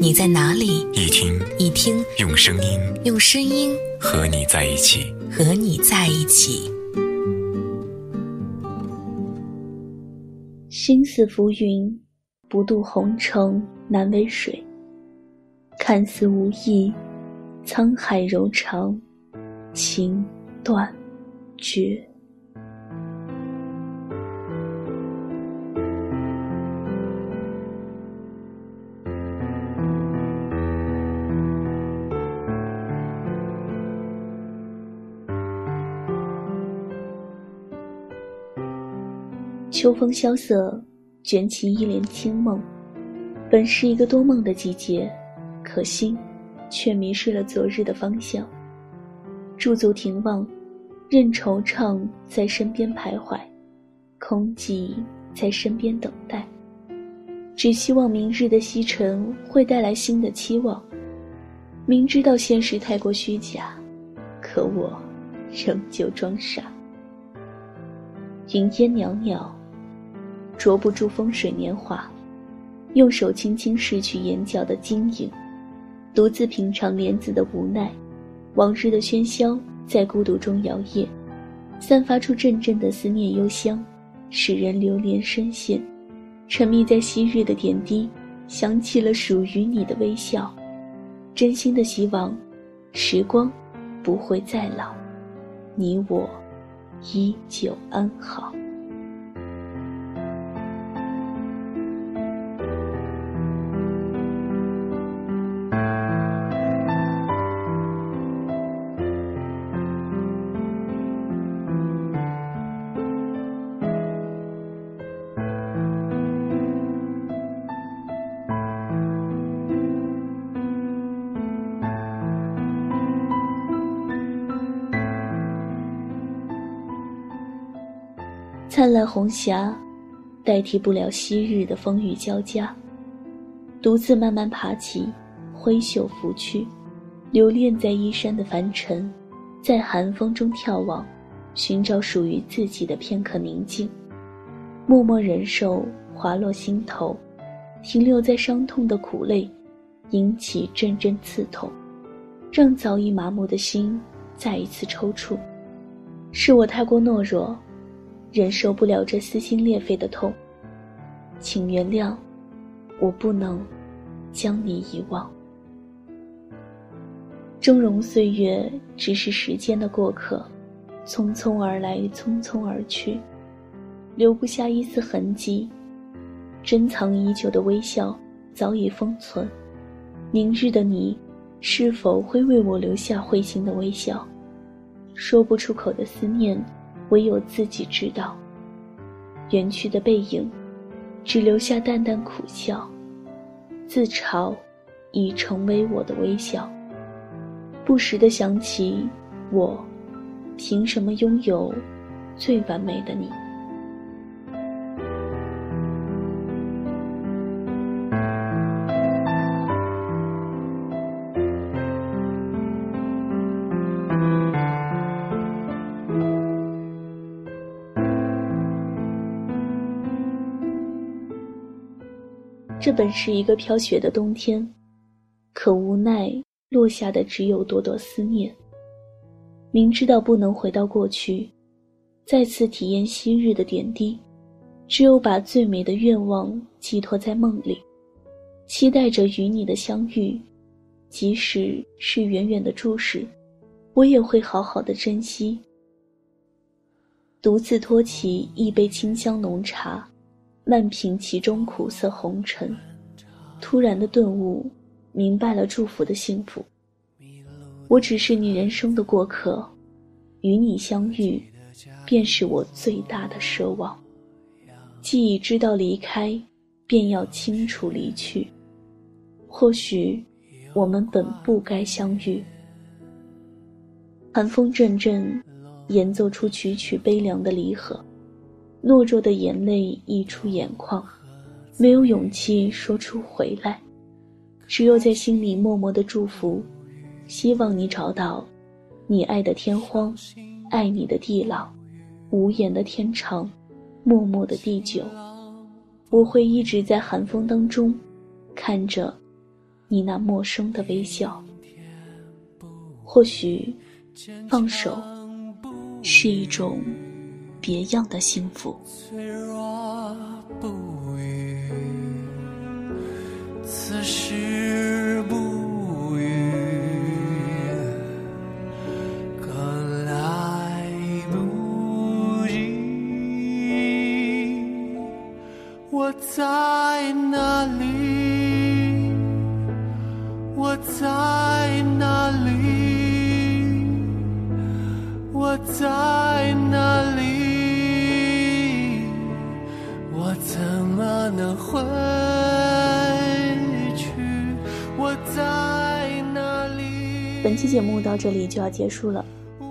你在哪里，一听一听，用声音，用声音和你在一起，和你在一起。心似浮云，不渡红尘难为水。看似无意，沧海柔肠，情断。绝。秋风萧瑟，卷起一帘清梦。本是一个多梦的季节，可心却迷失了昨日的方向。驻足停望。任惆怅在身边徘徊，空寂在身边等待。只希望明日的西沉会带来新的期望。明知道现实太过虚假，可我仍旧装傻。云烟袅袅，捉不住风水年华。用手轻轻拭去眼角的晶莹，独自品尝莲子的无奈。往日的喧嚣。在孤独中摇曳，散发出阵阵的思念幽香，使人流连深陷。沉迷在昔日的点滴，想起了属于你的微笑。真心的希望，时光不会再老，你我依旧安好。灿烂红霞，代替不了昔日的风雨交加。独自慢慢爬起，挥袖拂去，留恋在衣衫的凡尘，在寒风中眺望，寻找属于自己的片刻宁静。默默忍受滑落心头，停留在伤痛的苦泪，引起阵阵刺痛，让早已麻木的心再一次抽搐。是我太过懦弱。忍受不了这撕心裂肺的痛，请原谅，我不能将你遗忘。峥嵘岁月只是时间的过客，匆匆而来，匆匆而去，留不下一丝痕迹。珍藏已久的微笑早已封存，明日的你，是否会为我留下会心的微笑？说不出口的思念。唯有自己知道。远去的背影，只留下淡淡苦笑。自嘲，已成为我的微笑。不时的想起，我，凭什么拥有最完美的你？这本是一个飘雪的冬天，可无奈落下的只有朵朵思念。明知道不能回到过去，再次体验昔日的点滴，只有把最美的愿望寄托在梦里，期待着与你的相遇。即使是远远的注视，我也会好好的珍惜。独自托起一杯清香浓茶。漫品其中苦涩红尘，突然的顿悟，明白了祝福的幸福。我只是你人生的过客，与你相遇，便是我最大的奢望。既已知道离开，便要清楚离去。或许，我们本不该相遇。寒风阵阵，演奏出曲曲悲凉的离合，懦弱的眼泪溢出眼眶，没有勇气说出回来，只有在心里默默的祝福，希望你找到你爱的天荒，爱你的地老，无言的天长，默默的地久。我会一直在寒风当中，看着你那陌生的微笑。或许，放手是一种别样的幸福。脆弱不语，此时不语，更来不及。我在哪里？我在哪里？我在哪本期节目到这里就要结束了。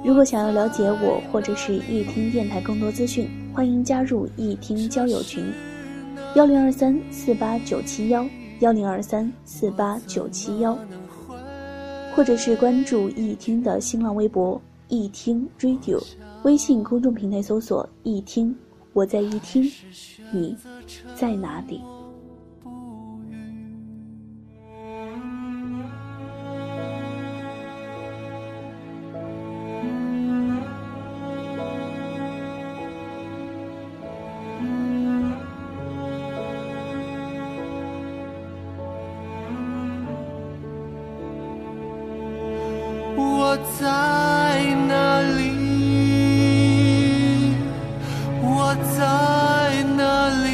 如果想要了解我或者是易听电台更多资讯，欢迎加入易听交友群：幺零二三四八九七幺幺零二三四八九七幺，或者是关注易听的新浪微博易听 Radio，微信公众平台搜索易听，我在易听，你在哪里？在哪里？我在哪里？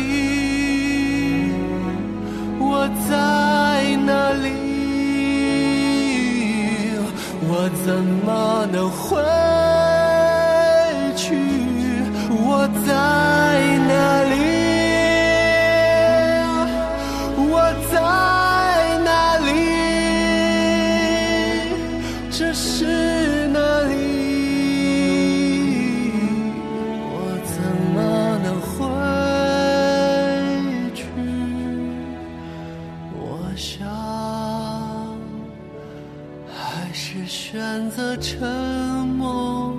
我在哪里？我怎么能回去？我在哪里？我在想，还是选择沉默。